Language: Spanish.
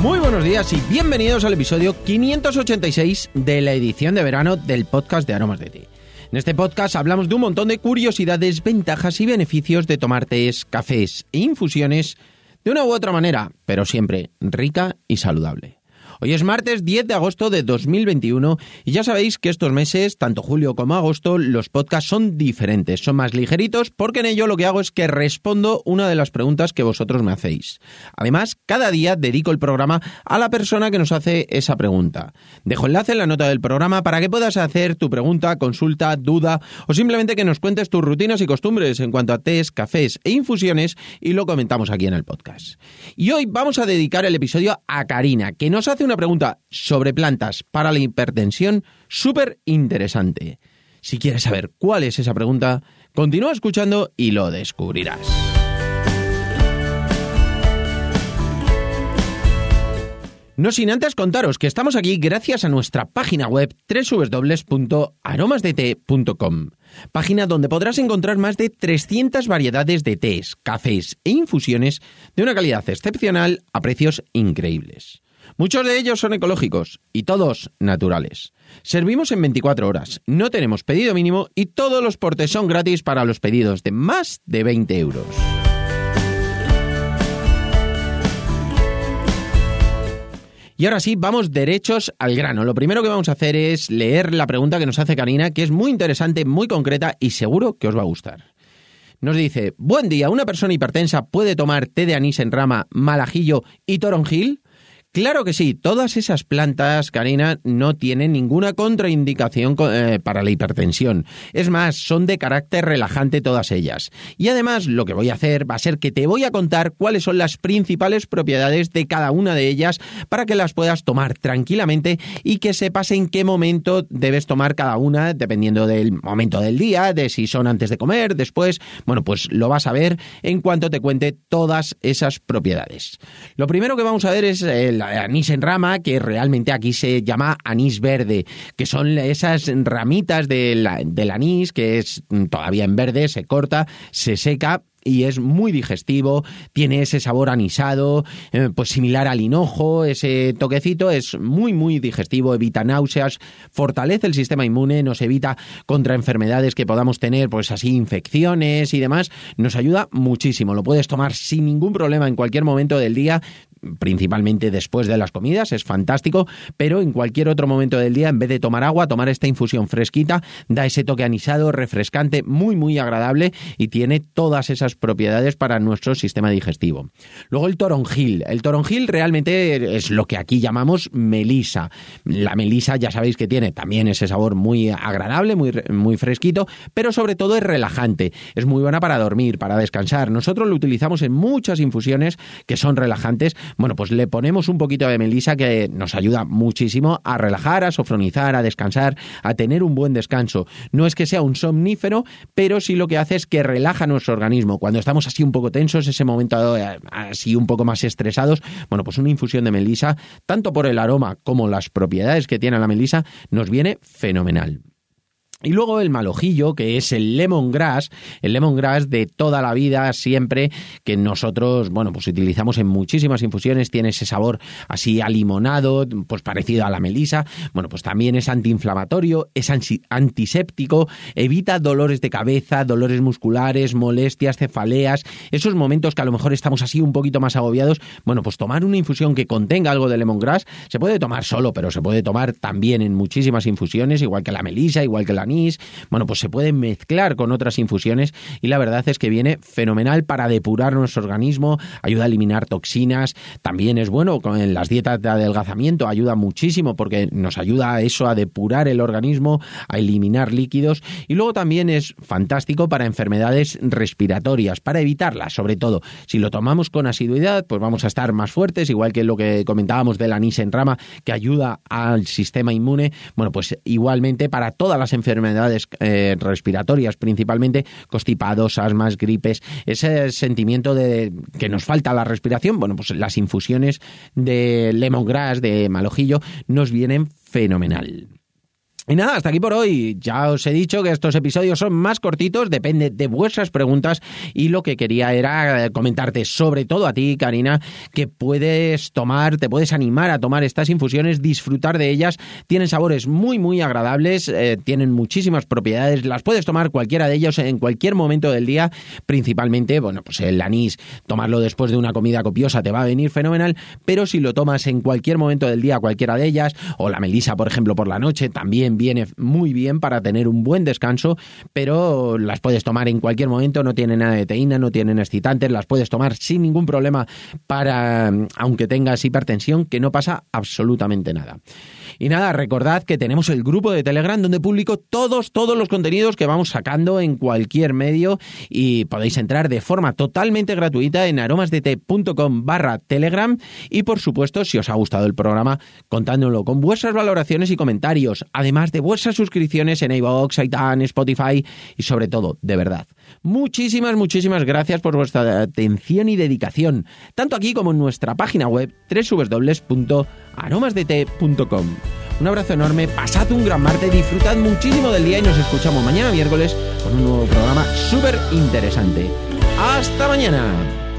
Muy buenos días y bienvenidos al episodio 586 de la edición de verano del podcast de Aromas de Té. En este podcast hablamos de un montón de curiosidades, ventajas y beneficios de tomar tés, cafés e infusiones de una u otra manera, pero siempre rica y saludable. Hoy es martes 10 de agosto de 2021 y ya sabéis que estos meses, tanto julio como agosto, los podcasts son diferentes, son más ligeritos porque en ello lo que hago es que respondo una de las preguntas que vosotros me hacéis. Además, cada día dedico el programa a la persona que nos hace esa pregunta. Dejo enlace en la nota del programa para que puedas hacer tu pregunta, consulta, duda o simplemente que nos cuentes tus rutinas y costumbres en cuanto a tés, cafés e infusiones y lo comentamos aquí en el podcast. Y hoy vamos a dedicar el episodio a Karina, que nos hace una pregunta sobre plantas para la hipertensión súper interesante. Si quieres saber cuál es esa pregunta, continúa escuchando y lo descubrirás. No sin antes contaros que estamos aquí gracias a nuestra página web www.aromasdete.com, página donde podrás encontrar más de 300 variedades de tés, cafés e infusiones de una calidad excepcional a precios increíbles. Muchos de ellos son ecológicos y todos naturales. Servimos en 24 horas, no tenemos pedido mínimo y todos los portes son gratis para los pedidos de más de 20 euros. Y ahora sí, vamos derechos al grano. Lo primero que vamos a hacer es leer la pregunta que nos hace Karina, que es muy interesante, muy concreta y seguro que os va a gustar. Nos dice, buen día, ¿una persona hipertensa puede tomar té de anís en rama, malajillo y toronjil? Claro que sí, todas esas plantas, Karina, no tienen ninguna contraindicación eh, para la hipertensión. Es más, son de carácter relajante todas ellas. Y además, lo que voy a hacer va a ser que te voy a contar cuáles son las principales propiedades de cada una de ellas para que las puedas tomar tranquilamente y que sepas en qué momento debes tomar cada una, dependiendo del momento del día, de si son antes de comer, después. Bueno, pues lo vas a ver en cuanto te cuente todas esas propiedades. Lo primero que vamos a ver es el anís en rama, que realmente aquí se llama anís verde, que son esas ramitas del, del anís que es todavía en verde, se corta, se seca y es muy digestivo, tiene ese sabor anisado, eh, pues similar al hinojo, ese toquecito es muy muy digestivo, evita náuseas, fortalece el sistema inmune, nos evita contra enfermedades que podamos tener, pues así infecciones y demás, nos ayuda muchísimo, lo puedes tomar sin ningún problema en cualquier momento del día, principalmente después de las comidas, es fantástico, pero en cualquier otro momento del día, en vez de tomar agua, tomar esta infusión fresquita, da ese toque anisado, refrescante, muy, muy agradable y tiene todas esas propiedades para nuestro sistema digestivo. Luego el toronjil. El toronjil realmente es lo que aquí llamamos melisa. La melisa ya sabéis que tiene también ese sabor muy agradable, muy, muy fresquito, pero sobre todo es relajante. Es muy buena para dormir, para descansar. Nosotros lo utilizamos en muchas infusiones que son relajantes bueno, pues le ponemos un poquito de melisa que nos ayuda muchísimo a relajar, a sofronizar, a descansar, a tener un buen descanso. No es que sea un somnífero, pero sí lo que hace es que relaja nuestro organismo. Cuando estamos así un poco tensos, ese momento eh, así un poco más estresados, bueno, pues una infusión de melisa, tanto por el aroma como las propiedades que tiene la melisa, nos viene fenomenal. Y luego el malojillo, que es el lemongrass, el lemongrass de toda la vida, siempre, que nosotros, bueno, pues utilizamos en muchísimas infusiones, tiene ese sabor así a limonado, pues parecido a la melisa, bueno, pues también es antiinflamatorio, es antiséptico, evita dolores de cabeza, dolores musculares, molestias, cefaleas, esos momentos que a lo mejor estamos así un poquito más agobiados, bueno, pues tomar una infusión que contenga algo de lemongrass, se puede tomar solo, pero se puede tomar también en muchísimas infusiones, igual que la melisa, igual que la bueno, pues se puede mezclar con otras infusiones y la verdad es que viene fenomenal para depurar nuestro organismo, ayuda a eliminar toxinas, también es bueno con las dietas de adelgazamiento, ayuda muchísimo porque nos ayuda a eso, a depurar el organismo, a eliminar líquidos y luego también es fantástico para enfermedades respiratorias, para evitarlas, sobre todo. Si lo tomamos con asiduidad, pues vamos a estar más fuertes, igual que lo que comentábamos del anís en rama, que ayuda al sistema inmune, bueno, pues igualmente para todas las enfermedades enfermedades eh, respiratorias, principalmente constipados, asmas, gripes, ese sentimiento de que nos falta la respiración, bueno, pues las infusiones de lemongrass, de malojillo, nos vienen fenomenal. Y nada, hasta aquí por hoy. Ya os he dicho que estos episodios son más cortitos, depende de vuestras preguntas y lo que quería era comentarte, sobre todo a ti, Karina, que puedes tomar, te puedes animar a tomar estas infusiones, disfrutar de ellas. Tienen sabores muy, muy agradables, eh, tienen muchísimas propiedades, las puedes tomar cualquiera de ellos en cualquier momento del día, principalmente, bueno, pues el anís, tomarlo después de una comida copiosa te va a venir fenomenal, pero si lo tomas en cualquier momento del día, cualquiera de ellas, o la melisa, por ejemplo, por la noche, también viene muy bien para tener un buen descanso, pero las puedes tomar en cualquier momento, no tienen nada de teína, no tienen excitantes, las puedes tomar sin ningún problema para, aunque tengas hipertensión, que no pasa absolutamente nada. Y nada, recordad que tenemos el grupo de Telegram donde publico todos, todos los contenidos que vamos sacando en cualquier medio y podéis entrar de forma totalmente gratuita en aromasdt.com barra Telegram y por supuesto, si os ha gustado el programa, contándolo con vuestras valoraciones y comentarios, además de vuestras suscripciones en iVoox, iTunes, Spotify y sobre todo, de verdad. Muchísimas, muchísimas gracias por vuestra atención y dedicación, tanto aquí como en nuestra página web www.aromasdt.com. Un abrazo enorme, pasad un gran martes, disfrutad muchísimo del día y nos escuchamos mañana miércoles con un nuevo programa súper interesante. ¡Hasta mañana!